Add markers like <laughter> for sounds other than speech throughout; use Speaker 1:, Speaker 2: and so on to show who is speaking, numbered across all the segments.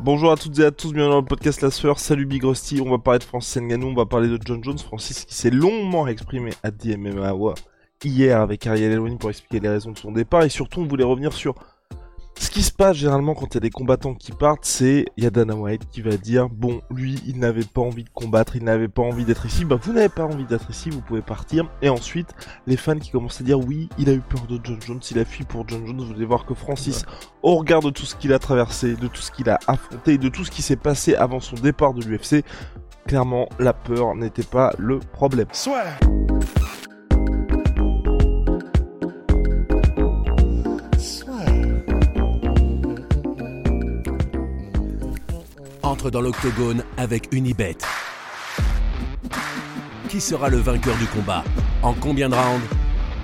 Speaker 1: Bonjour à toutes et à tous, bienvenue dans le podcast La Sueur, salut Big Rusty, on va parler de Francis Ngannou, on va parler de John Jones, Francis qui s'est longuement exprimé à DMMA hier avec Ariel Elwani pour expliquer les raisons de son départ et surtout on voulait revenir sur ce qui se passe généralement quand il y a des combattants qui partent, c'est il y a Dana White qui va dire bon lui il n'avait pas envie de combattre, il n'avait pas envie d'être ici, bah vous n'avez pas envie d'être ici, vous pouvez partir. Et ensuite les fans qui commencent à dire oui il a eu peur de John Jones, il a fui pour John Jones. Vous allez voir que Francis, au regard de tout ce qu'il a traversé, de tout ce qu'il a affronté, de tout ce qui s'est passé avant son départ de l'UFC, clairement la peur n'était pas le problème.
Speaker 2: Soit.
Speaker 3: Entre dans l'octogone avec Unibet. Qui sera le vainqueur du combat En combien de rounds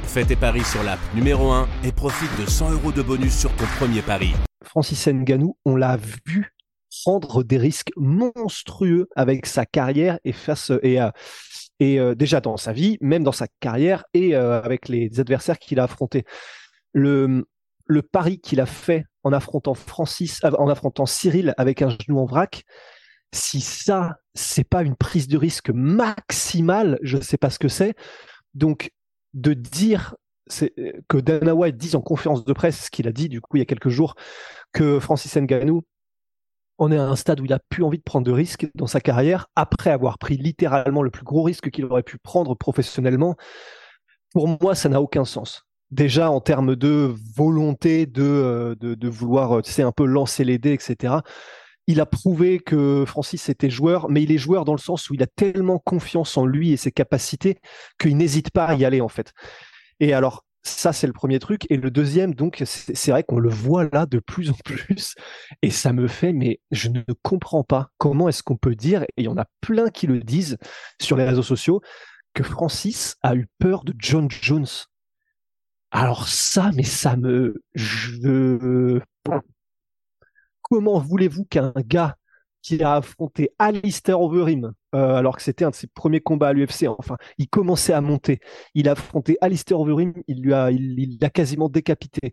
Speaker 3: Fais tes paris sur l'app numéro 1 et profite de 100 euros de bonus sur ton premier pari.
Speaker 4: Francis Ngannou, on l'a vu prendre des risques monstrueux avec sa carrière et et, euh, et euh, déjà dans sa vie, même dans sa carrière et euh, avec les adversaires qu'il a affrontés. Le, le pari qu'il a fait en affrontant Francis, en affrontant Cyril avec un genou en vrac, si ça, c'est pas une prise de risque maximale, je ne sais pas ce que c'est. Donc, de dire que Dana White dise en conférence de presse ce qu'il a dit du coup il y a quelques jours que Francis Ngannou on est à un stade où il a plus envie de prendre de risques dans sa carrière après avoir pris littéralement le plus gros risque qu'il aurait pu prendre professionnellement. Pour moi, ça n'a aucun sens déjà en termes de volonté de, euh, de, vouloir, euh, tu un peu lancer les dés, etc. Il a prouvé que Francis était joueur, mais il est joueur dans le sens où il a tellement confiance en lui et ses capacités qu'il n'hésite pas à y aller, en fait. Et alors, ça, c'est le premier truc. Et le deuxième, donc, c'est vrai qu'on le voit là de plus en plus. Et ça me fait, mais je ne comprends pas comment est-ce qu'on peut dire, et il y en a plein qui le disent sur les réseaux sociaux, que Francis a eu peur de John Jones. Alors ça, mais ça me... Je... Comment voulez-vous qu'un gars qui a affronté Alistair Overeem, euh, alors que c'était un de ses premiers combats à l'UFC, enfin, il commençait à monter. Il a affronté Alistair Overeem, il lui a, il l'a quasiment décapité.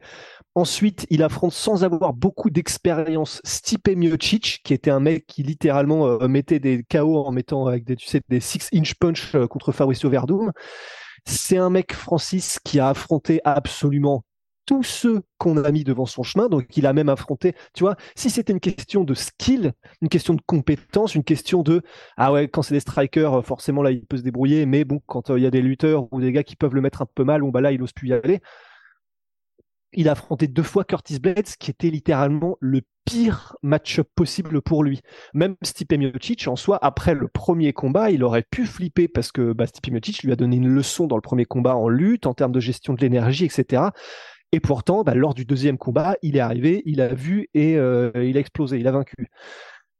Speaker 4: Ensuite, il affronte sans avoir beaucoup d'expérience Stipe Miocic, qui était un mec qui littéralement euh, mettait des KO en mettant avec des, tu sais, des six inch punch euh, contre Fabricio Verdum. C'est un mec, Francis, qui a affronté absolument tous ceux qu'on a mis devant son chemin. Donc, il a même affronté, tu vois, si c'était une question de skill, une question de compétence, une question de, ah ouais, quand c'est des strikers, forcément, là, il peut se débrouiller, mais bon, quand euh, il y a des lutteurs ou des gars qui peuvent le mettre un peu mal, bon, bah là, il n'ose plus y aller il a affronté deux fois Curtis Blades, qui était littéralement le pire match possible pour lui. Même Stipe Miocic, en soi, après le premier combat, il aurait pu flipper parce que bah, Stipe Miocic lui a donné une leçon dans le premier combat en lutte, en termes de gestion de l'énergie, etc. Et pourtant, bah, lors du deuxième combat, il est arrivé, il a vu et euh, il a explosé, il a vaincu.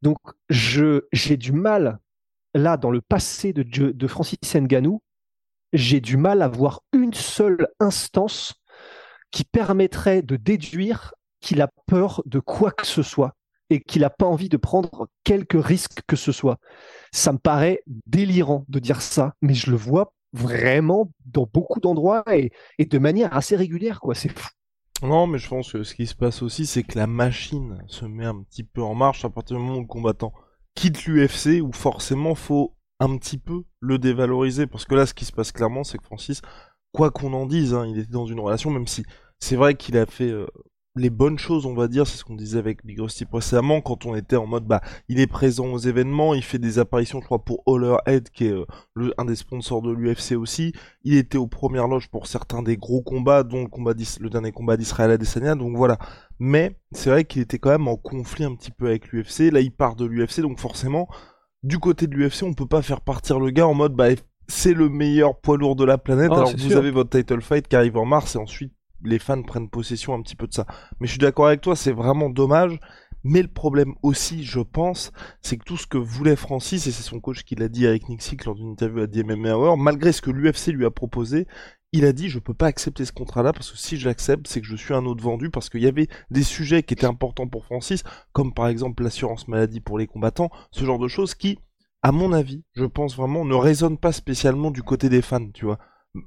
Speaker 4: Donc, j'ai du mal là dans le passé de, de Francis Ngannou, j'ai du mal à voir une seule instance qui permettrait de déduire qu'il a peur de quoi que ce soit et qu'il n'a pas envie de prendre quelque risque que ce soit. Ça me paraît délirant de dire ça, mais je le vois vraiment dans beaucoup d'endroits et, de manière assez régulière, quoi. C'est fou.
Speaker 1: Non, mais je pense que ce qui se passe aussi, c'est que la machine se met un petit peu en marche à partir du moment où le combattant quitte l'UFC, où forcément faut un petit peu le dévaloriser. Parce que là, ce qui se passe clairement, c'est que Francis quoi qu'on en dise, hein, il était dans une relation, même si c'est vrai qu'il a fait euh, les bonnes choses, on va dire, c'est ce qu'on disait avec Big Rusty précédemment, quand on était en mode, bah, il est présent aux événements, il fait des apparitions, je crois, pour Head, qui est euh, le, un des sponsors de l'UFC aussi, il était aux premières loges pour certains des gros combats, dont le, combat le dernier combat d'Israël Adesanya, donc voilà. Mais, c'est vrai qu'il était quand même en conflit un petit peu avec l'UFC, là il part de l'UFC, donc forcément, du côté de l'UFC, on peut pas faire partir le gars en mode, bah, c'est le meilleur poids lourd de la planète.
Speaker 4: Oh,
Speaker 1: Alors vous avez votre title fight qui arrive en mars et ensuite les fans prennent possession un petit peu de ça. Mais je suis d'accord avec toi, c'est vraiment dommage. Mais le problème aussi, je pense, c'est que tout ce que voulait Francis, et c'est son coach qui l'a dit avec Nick Sick lors d'une interview à DMMA Hour, malgré ce que l'UFC lui a proposé, il a dit je peux pas accepter ce contrat-là parce que si je l'accepte, c'est que je suis un autre vendu parce qu'il y avait des sujets qui étaient importants pour Francis, comme par exemple l'assurance maladie pour les combattants, ce genre de choses qui, à mon avis, je pense vraiment, ne résonnent pas spécialement du côté des fans, tu vois.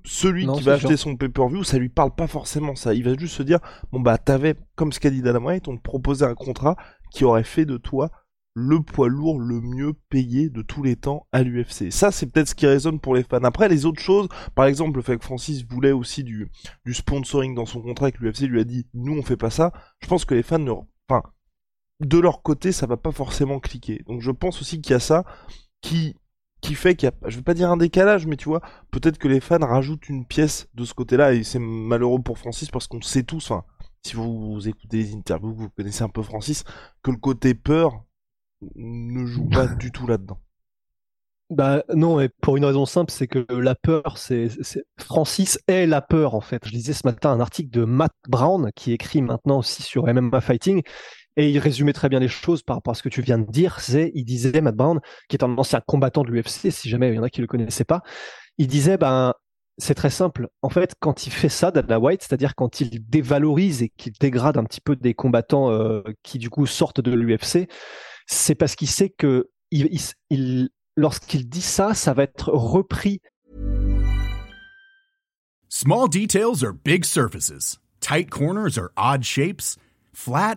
Speaker 1: Celui qui va acheter son pay-per-view, ça lui parle pas forcément ça. Il va juste se dire, bon bah t'avais, comme ce qu'a dit Dana White, on te proposait un contrat qui aurait fait de toi le poids lourd le mieux payé de tous les temps à l'UFC. Ça, c'est peut-être ce qui résonne pour les fans. Après, les autres choses, par exemple, le fait que Francis voulait aussi du, du sponsoring dans son contrat et que l'UFC lui a dit, nous, on fait pas ça, je pense que les fans ne, enfin, de leur côté, ça va pas forcément cliquer. Donc, je pense aussi qu'il y a ça qui, qui fait qu'il y a, je veux pas dire un décalage, mais tu vois, peut-être que les fans rajoutent une pièce de ce côté-là et c'est malheureux pour Francis parce qu'on sait tous, enfin, si vous, vous écoutez les interviews, vous connaissez un peu Francis, que le côté peur ne joue pas du tout là-dedans.
Speaker 4: Bah non, et pour une raison simple, c'est que la peur, c'est Francis est la peur en fait. Je lisais ce matin un article de Matt Brown qui écrit maintenant aussi sur MMA Fighting et il résumait très bien les choses par rapport à ce que tu viens de dire. C'est, il disait Matt Brown, qui est un ancien combattant de l'UFC, si jamais il y en a qui le connaissaient pas, il disait ben c'est très simple. En fait, quand il fait ça, Dana White, c'est-à-dire quand il dévalorise et qu'il dégrade un petit peu des combattants euh, qui du coup sortent de l'UFC, c'est parce qu'il sait que il, lorsqu'il dit ça, ça va être repris.
Speaker 2: Small details are big surfaces. Tight corners are odd shapes. Flat,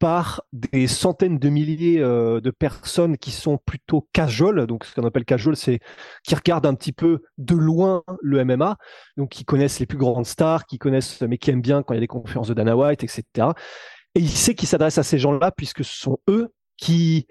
Speaker 4: Par des centaines de milliers euh, de personnes qui sont plutôt casual, donc ce qu'on appelle casual, c'est qui regardent un petit peu de loin le MMA, donc qui connaissent les plus grandes stars, qui connaissent, mais qui aiment bien quand il y a des conférences de Dana White, etc. Et il sait qu'il s'adresse à ces gens-là puisque ce sont eux qui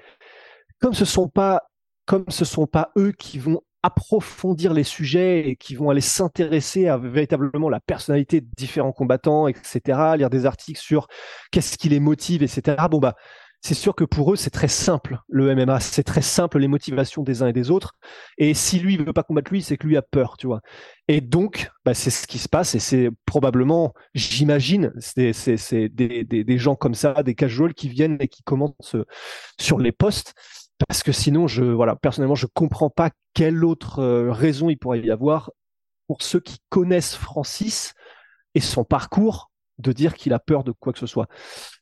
Speaker 4: comme ce sont pas comme ce sont pas eux qui vont approfondir les sujets et qui vont aller s'intéresser à véritablement la personnalité de différents combattants, etc., lire des articles sur qu'est-ce qui les motive, etc. Bon bah, c'est sûr que pour eux c'est très simple le MMA, c'est très simple les motivations des uns et des autres. Et si lui il veut pas combattre lui, c'est que lui a peur, tu vois. Et donc, bah, c'est ce qui se passe et c'est probablement, j'imagine, c'est des, des, des, gens comme ça, des casuals qui viennent et qui commencent sur les postes parce que sinon, je, voilà, personnellement, je comprends pas quelle autre euh, raison il pourrait y avoir pour ceux qui connaissent Francis et son parcours de dire qu'il a peur de quoi que ce soit.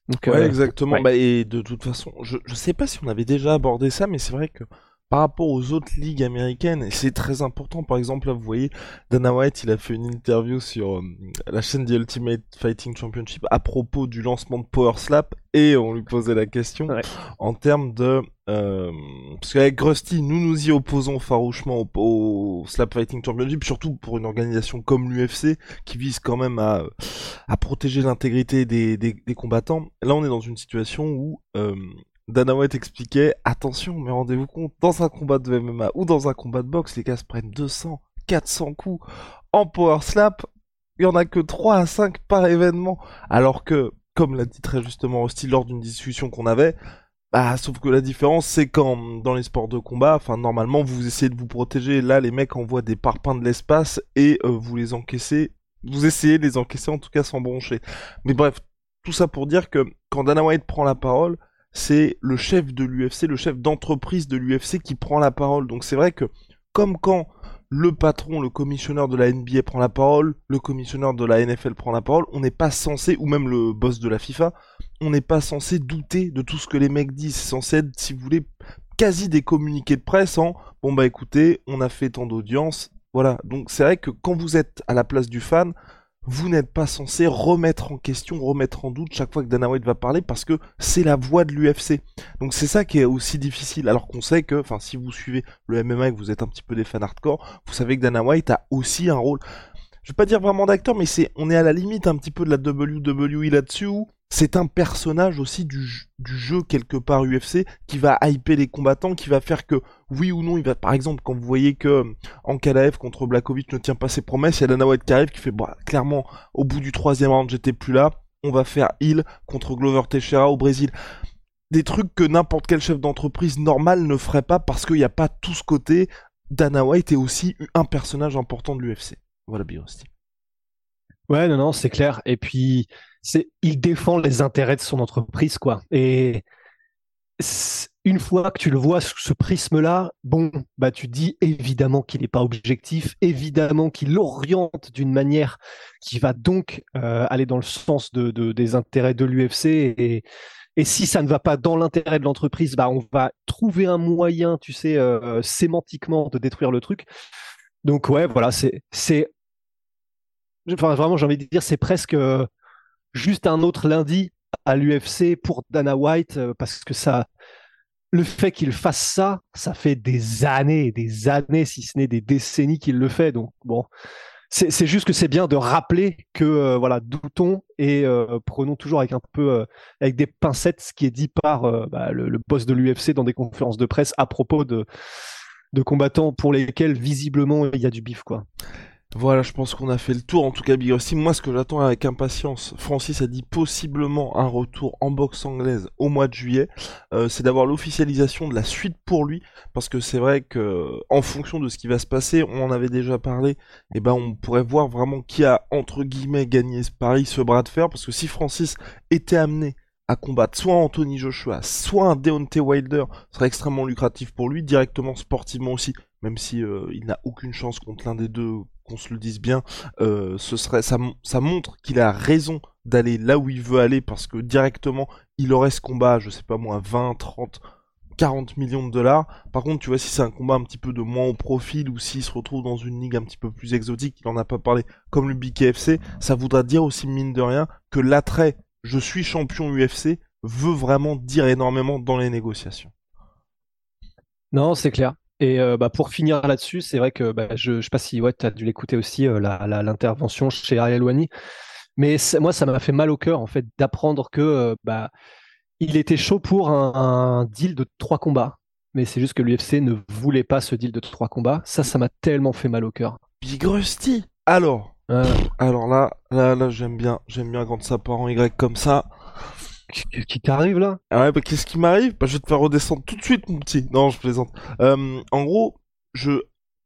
Speaker 1: Donc, ouais, euh, exactement. Bah, et de toute façon, je ne sais pas si on avait déjà abordé ça, mais c'est vrai que par rapport aux autres ligues américaines, et c'est très important, par exemple, là, vous voyez, Dana White, il a fait une interview sur euh, la chaîne The Ultimate Fighting Championship à propos du lancement de Power Slap, et on lui posait la question en termes de... Euh, parce qu'avec Rusty, nous nous y opposons farouchement au, Slap Fighting Championship, surtout pour une organisation comme l'UFC, qui vise quand même à, à protéger l'intégrité des, des, des, combattants. Là, on est dans une situation où... Euh, Dana White expliquait attention, mais rendez-vous compte, dans un combat de MMA ou dans un combat de boxe, les gars se prennent 200, 400 coups. En power slap, il y en a que 3 à 5 par événement. Alors que, comme l'a dit très justement Rusty lors d'une discussion qu'on avait, bah, sauf que la différence, c'est quand, dans les sports de combat, enfin, normalement, vous essayez de vous protéger. Là, les mecs envoient des parpaings de l'espace et euh, vous les encaissez. Vous essayez de les encaisser, en tout cas, sans broncher. Mais bref, tout ça pour dire que quand Dana White prend la parole, c'est le chef de l'UFC, le chef d'entreprise de l'UFC qui prend la parole. Donc c'est vrai que comme quand le patron, le commissionneur de la NBA prend la parole, le commissionneur de la NFL prend la parole, on n'est pas censé, ou même le boss de la FIFA, on n'est pas censé douter de tout ce que les mecs disent. C'est censé être, si vous voulez, quasi des communiqués de presse en bon bah écoutez, on a fait tant d'audience, voilà. Donc c'est vrai que quand vous êtes à la place du fan, vous n'êtes pas censé remettre en question, remettre en doute chaque fois que Dana White va parler parce que c'est la voix de l'UFC. Donc c'est ça qui est aussi difficile. Alors qu'on sait que, enfin, si vous suivez le MMA et que vous êtes un petit peu des fans hardcore, vous savez que Dana White a aussi un rôle. Je vais pas dire vraiment d'acteur, mais c'est, on est à la limite un petit peu de la WWE là-dessus c'est un personnage aussi du, jeu quelque part UFC qui va hyper les combattants, qui va faire que oui ou non, il va par exemple quand vous voyez que en Kalaev contre Blakovic ne tient pas ses promesses, il y a Dana White qui arrive qui fait bah clairement au bout du troisième round j'étais plus là, on va faire heal contre Glover Teixeira au Brésil. Des trucs que n'importe quel chef d'entreprise normal ne ferait pas parce qu'il n'y a pas tout ce côté. Dana White est aussi un personnage important de l'UFC. Voilà Birosti.
Speaker 4: Ouais, non, non, c'est clair. Et puis, c'est, il défend les intérêts de son entreprise, quoi. Et une fois que tu le vois sous ce prisme-là, bon, bah, tu dis évidemment qu'il n'est pas objectif, évidemment qu'il oriente d'une manière qui va donc euh, aller dans le sens de, de, des intérêts de l'UFC. Et, et si ça ne va pas dans l'intérêt de l'entreprise, bah, on va trouver un moyen, tu sais, euh, sémantiquement de détruire le truc. Donc, ouais, voilà, c'est, vraiment, j'ai envie de dire, c'est presque euh, juste un autre lundi à l'UFC pour Dana White euh, parce que ça, le fait qu'il fasse ça, ça fait des années, des années, si ce n'est des décennies qu'il le fait. Donc bon, c'est juste que c'est bien de rappeler que euh, voilà, doutons et prenons toujours avec un peu avec des pincettes ce qui est dit par bah, le, le, boss de l'UFC dans des conférences de presse à propos de de combattants pour lesquels visiblement il y a du bif quoi.
Speaker 1: Voilà, je pense qu'on a fait le tour. En tout cas, Big Rusty, moi, ce que j'attends avec impatience, Francis a dit possiblement un retour en boxe anglaise au mois de juillet. Euh, c'est d'avoir l'officialisation de la suite pour lui, parce que c'est vrai que, en fonction de ce qui va se passer, on en avait déjà parlé. Et eh ben, on pourrait voir vraiment qui a entre guillemets gagné ce pari, ce bras de fer, parce que si Francis était amené à combattre soit Anthony Joshua, soit un Deontay Wilder, ce serait extrêmement lucratif pour lui, directement sportivement aussi, même si euh, il n'a aucune chance contre l'un des deux qu'on se le dise bien, euh, ce serait, ça, montre qu'il a raison d'aller là où il veut aller parce que directement il aurait ce combat, je sais pas moi, 20, 30, 40 millions de dollars. Par contre, tu vois, si c'est un combat un petit peu de moins au profil ou s'il se retrouve dans une ligue un petit peu plus exotique, il en a pas parlé, comme le BKFC, ça voudra dire aussi, mine de rien, que l'attrait je suis champion UFC veut vraiment dire énormément dans les négociations.
Speaker 4: Non, c'est clair. Et euh, bah, pour finir là-dessus, c'est vrai que bah, je ne sais pas si ouais, tu as dû l'écouter aussi, euh, l'intervention chez Ariel Wani. Mais moi, ça m'a fait mal au cœur en fait d'apprendre que euh, bah, il était chaud pour un, deal de trois combats. Mais c'est juste que l'UFC ne voulait pas ce deal de trois combats. Ça, ça m'a tellement fait mal au cœur.
Speaker 1: Big Rusty Alors, alors là, là, là, j'aime bien, j'aime bien quand ça part en Y comme ça.
Speaker 4: Qu'est-ce qui t'arrive là?
Speaker 1: Ah Ouais, bah qu'est-ce qui m'arrive? Bah je vais te faire redescendre tout de suite, mon petit. Non, je plaisante. Euh, en gros, je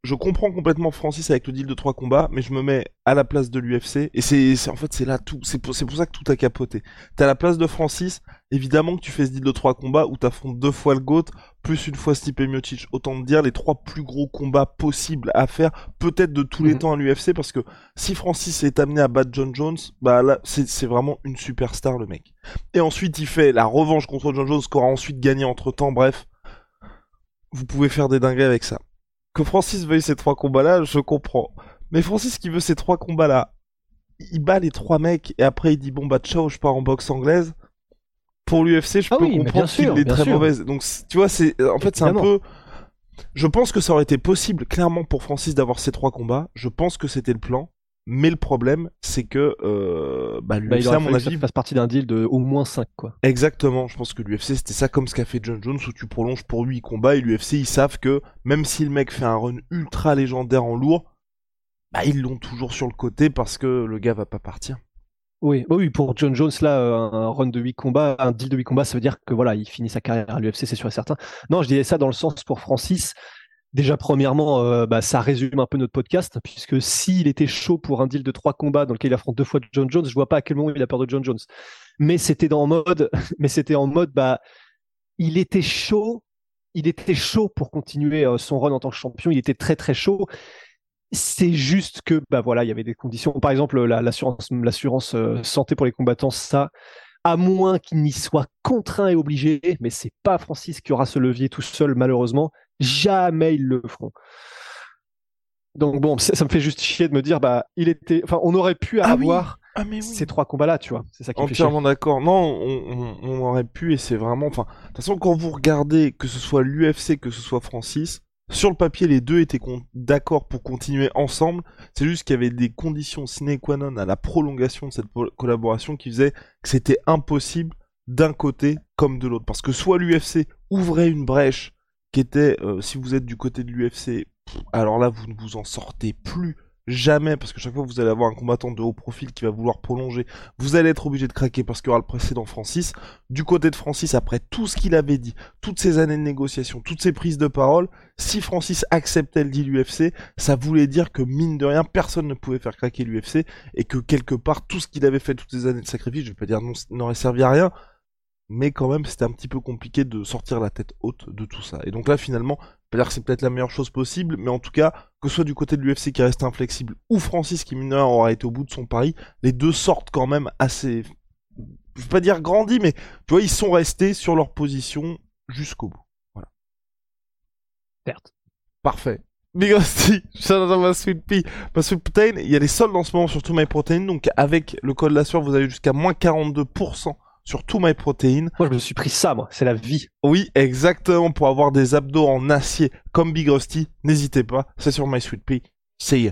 Speaker 1: je comprends complètement Francis avec le deal de trois combats, mais je me mets à la place de l'UFC et c'est en fait c'est là tout. C'est pour, pour ça que tout a capoté. T'es à la place de Francis, évidemment que tu fais ce deal de trois combats où t'affrontes deux fois le GOAT plus une fois Stipe Miocic. Autant te dire les trois plus gros combats possibles à faire, peut-être de tous les mhm. temps à l'UFC, parce que si Francis est amené à battre John Jones, bah là c'est vraiment une superstar le mec. Et ensuite il fait la revanche contre John Jones, qu'aura ensuite gagné entre temps. Bref, vous pouvez faire des dingueries avec ça que Francis veuille ces trois combats-là, je comprends. Mais Francis qui veut ces trois combats-là, il bat les trois mecs et après il dit bon bah ciao, je pars en boxe anglaise. Pour l'UFC, je ah peux comprendre qu'il est très mauvaise. Donc tu vois, c'est en fait c'est un peu. Je pense que ça aurait été possible clairement pour Francis d'avoir ces trois combats. Je pense que c'était le plan. Mais le problème, c'est que euh, bah, l'UFC,
Speaker 4: bah, à mon avis, fasse partie d'un deal de au moins 5 quoi.
Speaker 1: Exactement. Je pense que l'UFC c'était ça comme ce qu'a fait John Jones où tu prolonges pour 8 combats et l'UFC ils savent que même si le mec fait un run ultra légendaire en lourd, bah ils l'ont toujours sur le côté parce que le gars va pas partir.
Speaker 4: Oui, bah oui, pour John Jones, là, un run de 8 combats, un deal de 8 combats, ça veut dire que voilà, il finit sa carrière à l'UFC, c'est sûr et certain. Non, je disais ça dans le sens pour Francis, Déjà, premièrement, euh, bah, ça résume un peu notre podcast, puisque s'il était chaud pour un deal de trois combats dans lequel il affronte deux fois John Jones, je vois pas à quel moment il a peur de John Jones. Mais c'était en mode, <laughs> mais c'était en mode, bah, il était chaud, il était chaud pour continuer euh, son run en tant que champion, il était très très chaud. C'est juste que, bah voilà, il y avait des conditions. Par exemple, l'assurance, euh, santé pour les combattants, ça, à moins qu'il n'y soit contraint et obligé, mais c'est pas Francis qui aura ce levier tout seul, malheureusement. Jamais ils le feront. Donc bon, ça, me fait juste chier de me dire, bah, il était, enfin, on aurait pu ah avoir ah, ces trois combats-là, tu vois. C'est ça qui
Speaker 1: Entièrement d'accord. Non, on, aurait pu et c'est vraiment, enfin, de toute façon, quand vous regardez que ce soit l'UFC, que ce soit Francis, Sur le papier, les deux étaient d'accord pour continuer ensemble. C'est juste qu'il y avait des conditions sine qua non à la prolongation de cette collaboration qui faisaient que c'était impossible d'un côté comme de l'autre. Parce que soit l'UFC ouvrait une brèche qui était, euh, si vous êtes du côté de l'UFC, alors là, vous ne vous en sortez plus jamais, parce que chaque fois vous allez avoir un combattant de haut profil qui va vouloir prolonger, vous allez être obligé de craquer parce qu'il y aura le précédent Francis. Du côté de Francis, après tout ce qu'il avait dit, toutes ces années de négociation, toutes ces prises de parole, si Francis acceptait le deal UFC, ça voulait dire que mine de rien, personne ne pouvait faire craquer l'UFC et que quelque part, tout ce qu'il avait fait toutes ces années de sacrifice, je vais pas dire n'aurait servi à rien, mais quand même c'était un petit peu compliqué de sortir la tête haute de tout ça. Et donc là finalement, pas dire que c'est peut-être la meilleure chose possible, mais en tout cas, que ce soit du côté de l'UFC qui reste inflexible ou Francis qui mineur aura été au bout de son pari, les deux sortent quand même assez, je veux pas dire grandi, mais tu vois, ils sont restés sur leur position jusqu'au bout. Voilà.
Speaker 4: Perte.
Speaker 1: Parfait. Big Rusty, shout out ma Sweet Pea. Ma Sweet Protein, il y a des soldes en ce moment sur tout MyProtein, donc avec le code la sueur, vous avez jusqu'à moins 42% sur tout MyProtein.
Speaker 4: Moi, je me suis pris ça, moi. C'est la vie.
Speaker 1: Oui, exactement. Pour avoir des abdos en acier comme Big Rusty, n'hésitez pas. C'est sur My Sweet Pea. See ya.